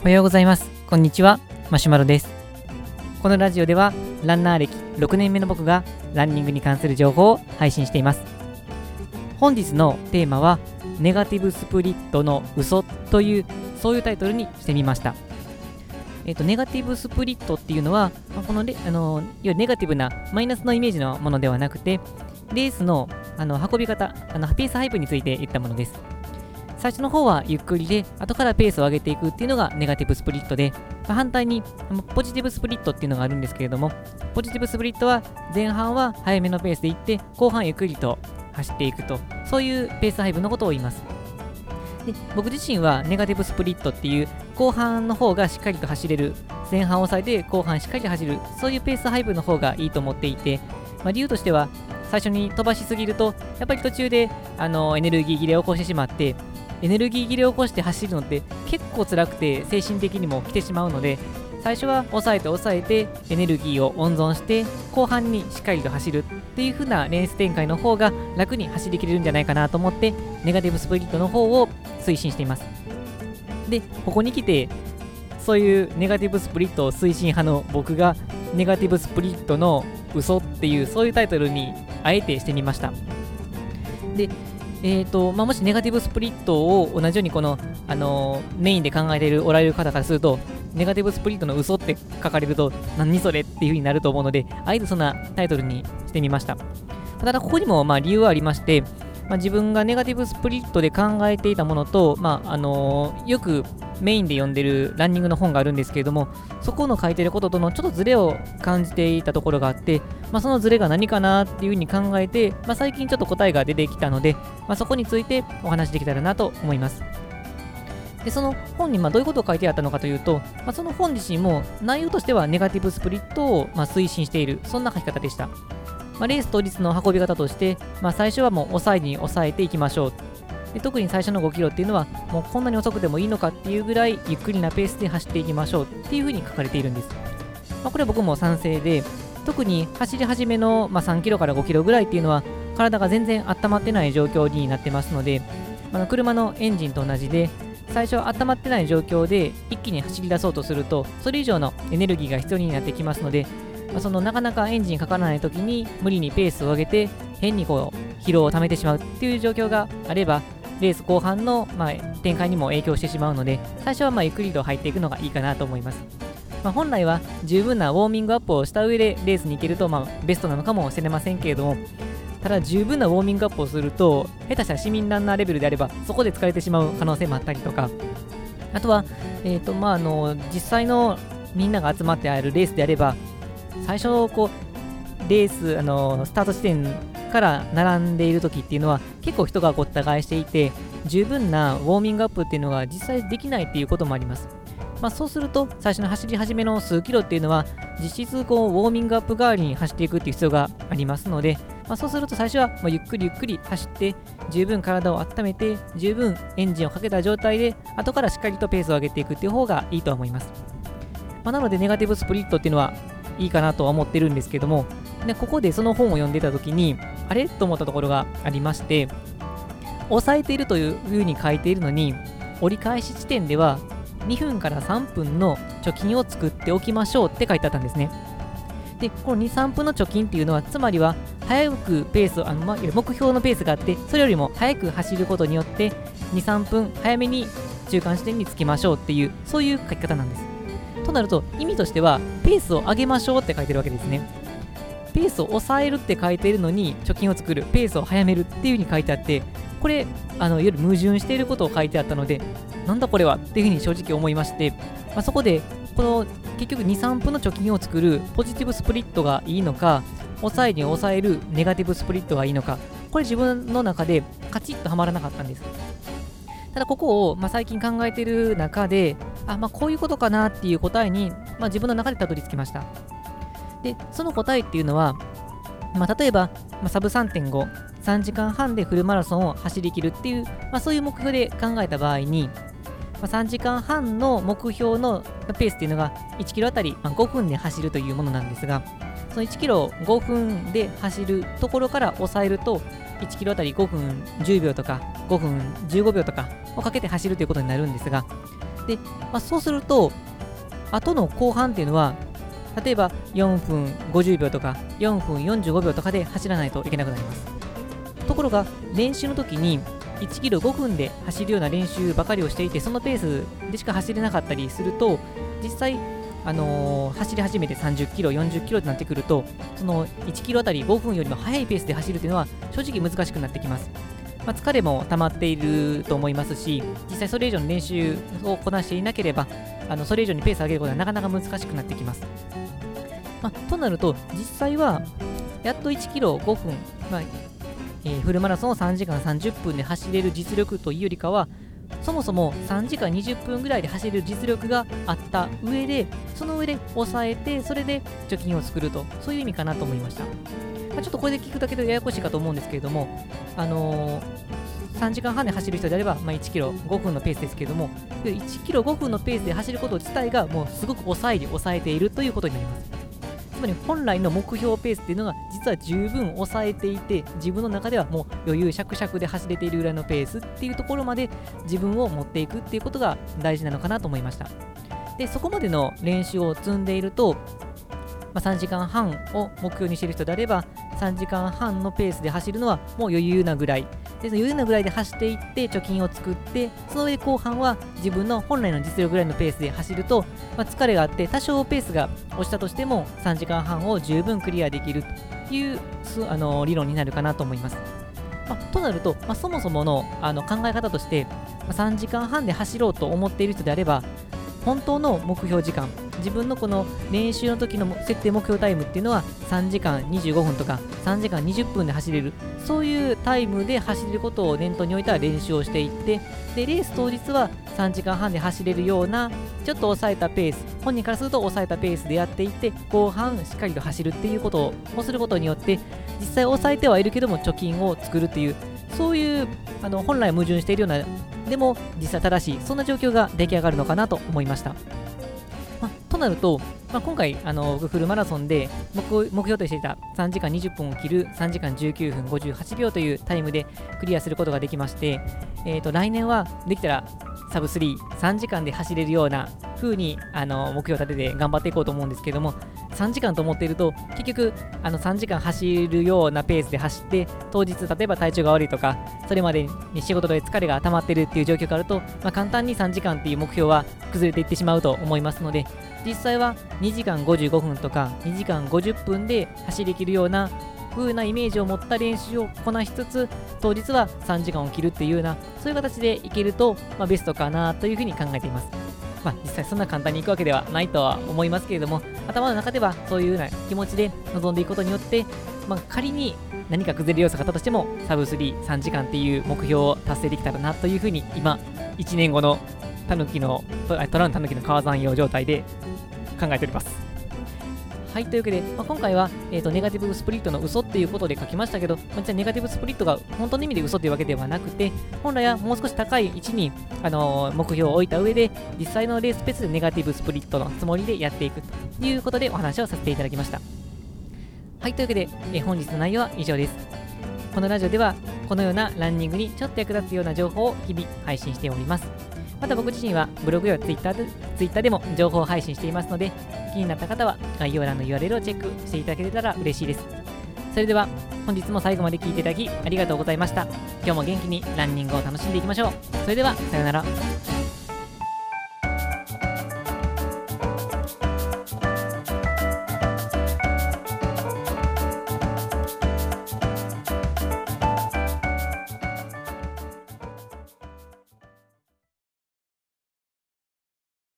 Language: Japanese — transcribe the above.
おはようございます。こんにちは。マシュマロです。このラジオではランナー歴6年目の僕がランニングに関する情報を配信しています。本日のテーマはネガティブスプリットの嘘というそういうタイトルにしてみました。えっ、と、ネガティブスプリットっていうのは、まあ、このレあのいわゆるネガティブなマイナスのイメージのものではなくて、レースのあの運び方、あのペース配分について言ったものです。最初の方はゆっくりで、後からペースを上げていくっていうのがネガティブスプリットで、まあ、反対にポジティブスプリットっていうのがあるんですけれども、ポジティブスプリットは前半は早めのペースで行って、後半ゆっくりと走っていくと、そういうペース配分のことを言います。で僕自身はネガティブスプリットっていう後半の方がしっかりと走れる前半を抑えて後半しっかり走るそういうペース配分の方がいいと思っていて、まあ、理由としては最初に飛ばしすぎるとやっぱり途中であのエネルギー切れを起こしてしまってエネルギー切れを起こして走るのって結構辛くて精神的にも来てしまうので最初は抑えて抑えてエネルギーを温存して後半にしっかりと走るっていう風なレース展開の方が楽に走りきれるんじゃないかなと思ってネガティブスプリットの方を推進しています。でここに来てそういうネガティブスプリットを推進派の僕がネガティブスプリットの嘘っていうそういうタイトルにあえてしてみました。でえーとまあ、もしネガティブスプリットを同じようにこの、あのー、メインで考えているおられる方からするとネガティブスプリットの嘘って書かれると何それっていう風になると思うのであえてそんなタイトルにしてみました。ただここにもまあ理由はありましてまあ、自分がネガティブスプリットで考えていたものと、まああのー、よくメインで読んでるランニングの本があるんですけれども、そこの書いてることとのちょっとズレを感じていたところがあって、まあ、そのズレが何かなっていうふうに考えて、まあ、最近ちょっと答えが出てきたので、まあ、そこについてお話できたらなと思います。でその本にまどういうことを書いてあったのかというと、まあ、その本自身も内容としてはネガティブスプリットをま推進している、そんな書き方でした。まあ、レース当日の運び方として、まあ、最初はもう抑えに抑えていきましょう。で特に最初の5キロっていうのは、もうこんなに遅くてもいいのかっていうぐらいゆっくりなペースで走っていきましょうっていうふうに書かれているんです。まあ、これは僕も賛成で、特に走り始めの、ま3キロから5キロぐらいっていうのは、体が全然温まってない状況になってますので、まあ、車のエンジンと同じで、最初温まってない状況で一気に走り出そうとすると、それ以上のエネルギーが必要になってきますので、まあ、そのなかなかエンジンかからない時に無理にペースを上げて変にこう疲労をためてしまうっていう状況があればレース後半の、まあ、展開にも影響してしまうので最初はまあゆっくりと入っていくのがいいかなと思います、まあ、本来は十分なウォーミングアップをした上でレースに行けると、まあ、ベストなのかもしれませんけれどもただ十分なウォーミングアップをすると下手したら市民ランナーレベルであればそこで疲れてしまう可能性もあったりとかあとは、えーとまあ、あの実際のみんなが集まってあるレースであれば最初こうレースあのスタート地点から並んでいる時っていうのは結構人がごった返していて十分なウォーミングアップっていうのが実際できないっていうこともあります。まあ、そうすると最初の走り始めの数キロっていうのは実質こうウォーミングアップ代わりに走っていくっていう必要がありますので、まあ、そうすると最初はもうゆっくりゆっくり走って十分体を温めて十分エンジンをかけた状態で後からしっかりとペースを上げていくっていう方がいいと思います。まあ、なのでネガティブスプリットっていうのはいいかなとは思ってるんですけどもでここでその本を読んでた時にあれ？と思ったところがありまして抑えているというふうに書いているのに折り返し地点では2分から3分の貯金を作っておきましょうって書いてあったんですね。でこの23分の貯金っていうのはつまりは早くペースをあの、ま、目標のペースがあってそれよりも早く走ることによって23分早めに中間地点につきましょうっていうそういう書き方なんです。となると意味としてはペースを上げましょうって書いてるわけですね。ペースを抑えるって書いてるのに貯金を作るペースを早めるっていう風に書いてあってこれあのいわゆる矛盾していることを書いてあったのでなんだこれはっていう風に正直思いまして、まあ、そこでこの結局23分の貯金を作るポジティブスプリットがいいのか抑えに抑えるネガティブスプリットがいいのかこれ自分の中でカチッとはまらなかったんです。ただここを、まあ、最近考えている中であ、まあ、こういうことかなっていう答えに、まあ、自分の中でたどり着きました。で、その答えっていうのは、まあ、例えば、まあ、サブ3.5、3時間半でフルマラソンを走りきるっていう、まあ、そういう目標で考えた場合に、まあ、3時間半の目標のペースっていうのが1キロあたり5分で走るというものなんですが、その1キロを5分で走るところから抑えると、1キロあたり5分10秒とか5分15秒とかをかけて走るということになるんですがで、まあ、そうすると後の後半っていうのは例えば4分50秒とか4分45秒とかで走らないといけなくなりますところが練習の時に1キロ5分で走るような練習ばかりをしていてそのペースでしか走れなかったりすると実際あのー、走り始めて30キロ、40キロとなってくると、その1キロあたり5分よりも速いペースで走るというのは正直難しくなってきます。まあ、疲れも溜まっていると思いますし、実際それ以上の練習をこなしていなければ、あのそれ以上にペースを上げることはなかなか難しくなってきます。まあ、となると、実際はやっと1キロ5分、まあえー、フルマラソンを3時間30分で走れる実力というよりかは、そもそも3時間20分ぐらいで走る実力があった上で、その上で抑えて、それで貯金を作ると、そういう意味かなと思いました。まあ、ちょっとこれで聞くだけでややこしいかと思うんですけれども、あのー、3時間半で走る人であれば、まあ、1キロ5分のペースですけれども、1キロ5分のペースで走ること自体がもうすごく抑えに抑えているということになります。つまり本来の目標ペースっていうのが実は十分抑えていて自分の中ではもう余裕しゃくしゃくで走れているぐらいのペースっていうところまで自分を持っていくっていうことが大事なのかなと思いました。でそこまでの練習を積んでいると、まあ、3時間半を目標にしている人であれば3時間半のペースで走るのはもう余裕なぐらい。でその余裕なぐらいで走っていって貯金を作ってその上後半は自分の本来の実力ぐらいのペースで走ると、まあ、疲れがあって多少ペースが落ちたとしても3時間半を十分クリアできるというあの理論になるかなと思います。まあ、となると、まあ、そもそものあの考え方として、ま、3時間半で走ろうと思っている人であれば本当の目標時間自分のこの練習の時の設定目標タイムっていうのは3時間25分とか3時間20分で走れるそういうタイムで走ることを念頭に置いた練習をしていってでレース当日は3時間半で走れるようなちょっと抑えたペース本人からすると抑えたペースでやっていって後半しっかりと走るっていうことをすることによって実際抑えてはいるけども貯金を作るっていうそういうあの本来矛盾しているようなでも実際正しいそんな状況が出来上がるのかなと思いました。なると、まあ、今回あのフルマラソンで目標としていた3時間20分を切る3時間19分58秒というタイムでクリアすることができまして、えー、と来年はできたらサブ3、3時間で走れるような風にあの目標を立てて頑張っていこうと思うんですけども、3時間と思っていると、結局あの3時間走るようなペースで走って、当日、例えば体調が悪いとか、それまでに仕事で疲れが溜まってるっていう状況があると、まあ、簡単に3時間っていう目標は崩れていってしまうと思いますので、実際は2時間55分とか2時間50分で走りきるような風なイメージを持った練習をこなしつつ当日は3時間を切るっていうようなそういう形でいけると、まあ、ベストかなというふうに考えています。まあ、実際そんな簡単にいくわけではないとは思いますけれども頭の中ではそういうような気持ちで臨んでいくことによって、まあ、仮に何か崩れる要素があったとしてもサブ33時間っていう目標を達成できたらなというふうに今1年後のタヌキのトランタヌキの川山用状態で考えております。はい、というわけで、まあ、今回は、えーと、ネガティブスプリットの嘘っていうことで書きましたけど、まあ、実はネガティブスプリットが本当の意味で嘘というわけではなくて、本来はもう少し高い位置に、あのー、目標を置いた上で、実際のレースペースでネガティブスプリットのつもりでやっていくということでお話をさせていただきました。はい、というわけで、えー、本日の内容は以上です。このラジオでは、このようなランニングにちょっと役立つような情報を日々配信しております。また僕自身はブログやツイッターで Twitter でも情報を配信していますので、気になった方は概要欄の URL をチェックしていただけたら嬉しいです。それでは本日も最後まで聴いていただきありがとうございました。今日も元気にランニングを楽しんでいきましょう。それでは、さようなら。